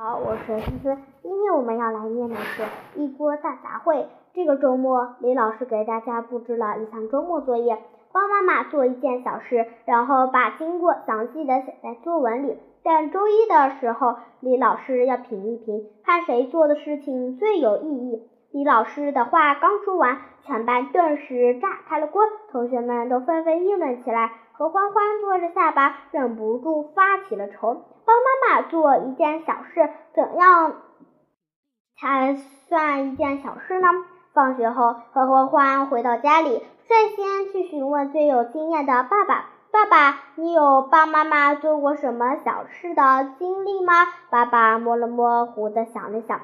好，我是思思。今天我们要来念的是《一锅大杂烩》。这个周末，李老师给大家布置了一项周末作业：帮妈妈做一件小事，然后把经过详细的写在作文里。但周一的时候，李老师要评一评，看谁做的事情最有意义。李老师的话刚说完，全班顿时炸开了锅，同学们都纷纷议论起来。何欢欢拖着下巴，忍不住发起了愁。帮妈妈做一件小事，怎样才算一件小事呢？放学后，何欢欢回到家里，率先去询问最有经验的爸爸：“爸爸，你有帮妈妈做过什么小事的经历吗？”爸爸摸了摸胡子，想了想。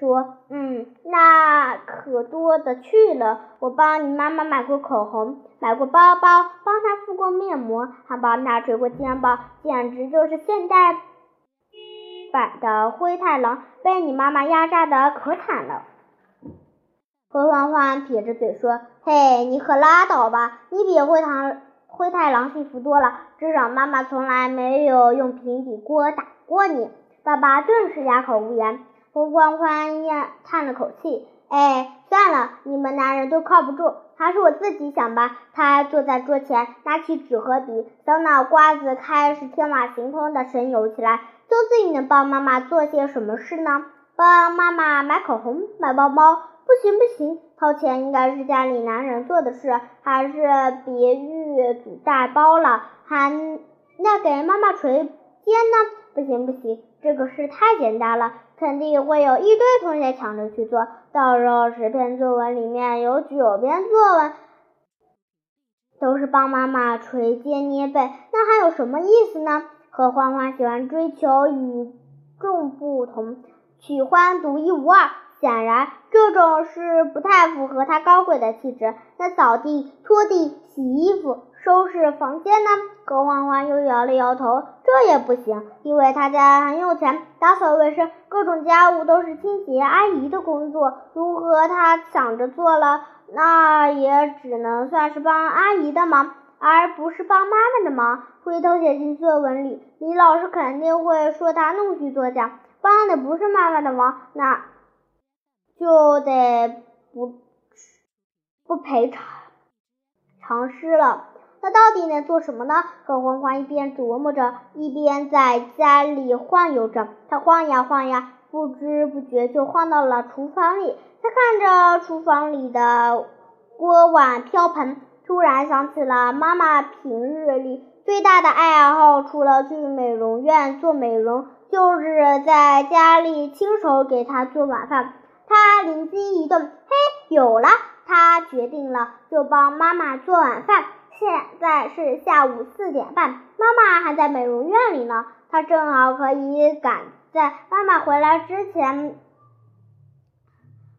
说，嗯，那可多的去了。我帮你妈妈买过口红，买过包包，帮他敷过面膜，还帮他捶过肩膀，简直就是现代版的灰太狼，被你妈妈压榨的可惨了。何欢欢撇着嘴说：“嘿，你可拉倒吧，你比灰太灰太狼幸福多了，至少妈妈从来没有用平底锅打过你。”爸爸顿时哑口无言。何欢欢咽叹了口气，哎，算了，你们男人都靠不住，还是我自己想吧。他坐在桌前，拿起纸和笔，小脑瓜子开始天马行空的神游起来。究竟能帮妈妈做些什么事呢？帮妈妈买口红、买包包？不行不行，掏钱应该是家里男人做的事，还是别预煮大包了？还那给妈妈捶肩呢？不行不行，这个事太简单了。肯定会有一堆同学抢着去做，到时候十篇作文里面有九篇作文都是帮妈妈捶肩捏背，那还有什么意思呢？和欢欢喜欢追求与众不同，喜欢独一无二，显然这种事不太符合他高贵的气质。那扫地、拖地、洗衣服。收拾房间呢？何欢欢又摇了摇头，这也不行，因为他家很有钱，打扫卫生、各种家务都是清洁阿姨的工作。如果他想着做了，那也只能算是帮阿姨的忙，而不是帮妈妈的忙。回头写进作文里，李老师肯定会说他弄虚作假，帮的不是妈妈的忙，那就得不不赔偿偿失了。他到底能做什么呢？何欢欢一边琢磨着，一边在家里晃悠着。他晃呀晃呀，不知不觉就晃到了厨房里。他看着厨房里的锅碗瓢盆，突然想起了妈妈平日里最大的爱好，除了去美容院做美容，就是在家里亲手给她做晚饭。他灵机一动，嘿，有了！他决定了，就帮妈妈做晚饭。现在是下午四点半，妈妈还在美容院里呢。她正好可以赶在妈妈回来之前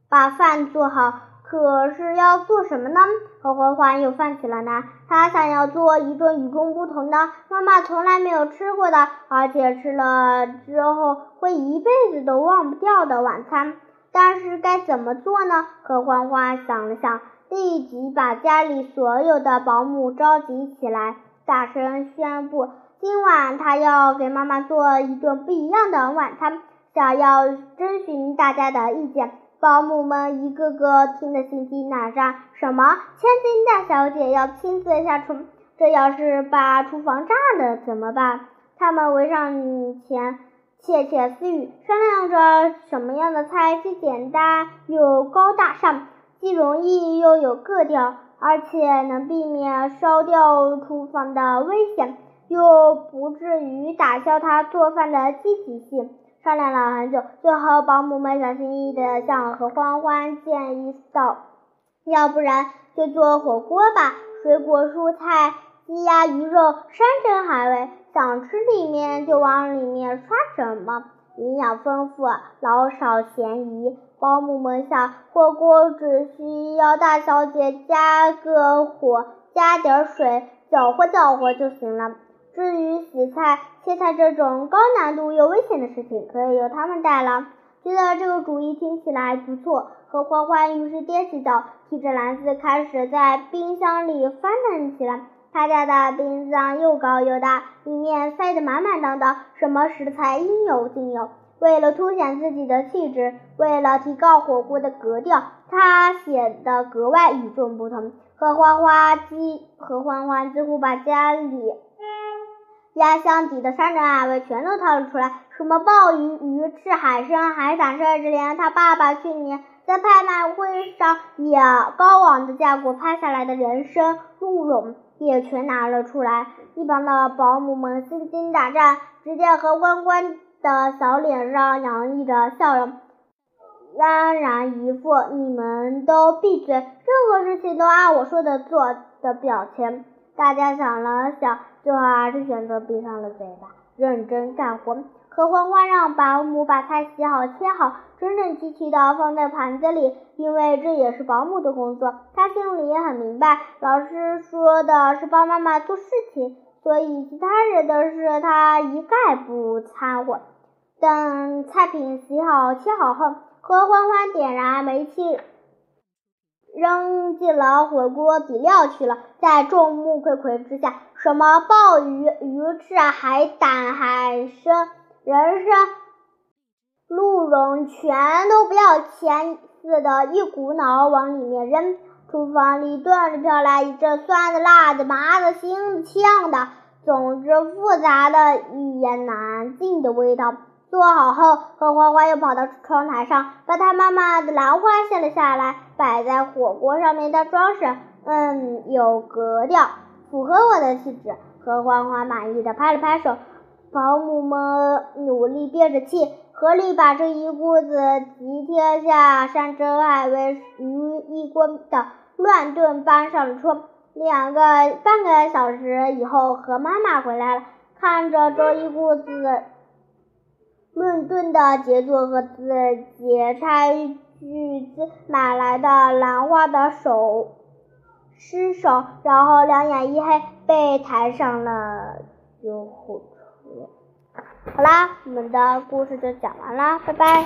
把饭做好。可是要做什么呢？何欢欢又犯起了难。他想要做一顿与众不同的、妈妈从来没有吃过的，而且吃了之后会一辈子都忘不掉的晚餐。但是该怎么做呢？何欢欢想了想。立即把家里所有的保姆召集起来，大声宣布：今晚他要给妈妈做一顿不一样的晚餐，想要征询大家的意见。保姆们一个个听得心惊胆战：什么？千金大小姐要亲自下厨？这要是把厨房炸了怎么办？他们围上前窃窃私语，商量着什么样的菜既简单又高大上。既容易又有个调，而且能避免烧掉厨房的危险，又不至于打消他做饭的积极性。商量了很久，最后保姆们小心翼翼地向何欢欢建议道：“要不然就做火锅吧，水果蔬菜、鸡鸭鱼肉、山珍海味，想吃里面就往里面刷什么。”营养丰富，老少咸宜。保姆们想，火锅只需要大小姐加个火，加点水，搅和搅和就行了。至于洗菜、切菜这种高难度又危险的事情，可以由他们代劳。觉得这个主意听起来不错，何欢欢于是踮起脚，提着篮子开始在冰箱里翻腾起来。他家的冰箱又高又大，里面塞得满满当当，什么食材应有尽有。为了凸显自己的气质，为了提高火锅的格调，他显得格外与众不同。和欢欢几和欢欢几乎把家里压箱底的山珍海味全都掏了出来，什么鲍鱼、鱼翅、海参、海胆，甚至连他爸爸去年在拍卖会上以高昂的价格拍下来的人参、鹿茸也全拿了出来。一旁的保姆们心惊胆战，只见何欢欢。的小脸上洋溢着笑容，嫣然一副“你们都闭嘴，任何事情都按我说的做”的表情。大家想了想，最后还是选择闭上了嘴巴，认真干活。何欢欢让保姆把菜洗好、切好，整整齐齐的放在盘子里，因为这也是保姆的工作。他心里也很明白，老师说的是帮妈妈做事情，所以其他人的事他一概不掺和。等菜品洗好、切好后，何欢欢点燃煤气，扔进了火锅底料去了。在众目睽睽之下，什么鲍鱼、鱼翅、海胆、海参、人参、鹿茸，全都不要钱似的，一股脑往里面扔。厨房里顿时飘来一阵酸的、辣的、麻的、腥的、呛的，总之复杂的、一言难尽的味道。做好后，何花花又跑到窗台上，把她妈妈的兰花卸了下来，摆在火锅上面当装饰。嗯，有格调，符合我的气质。何花花满意的拍了拍手。保姆们努力憋着气，合力把这一锅子集天下山珍海味于一锅的乱炖搬上了桌。两个半个小时以后，何妈妈回来了，看着这一锅子。论顿的杰作和自己拆巨资买来的兰花的手失手，然后两眼一黑，被抬上了救护车。好啦，我们的故事就讲完啦，拜拜。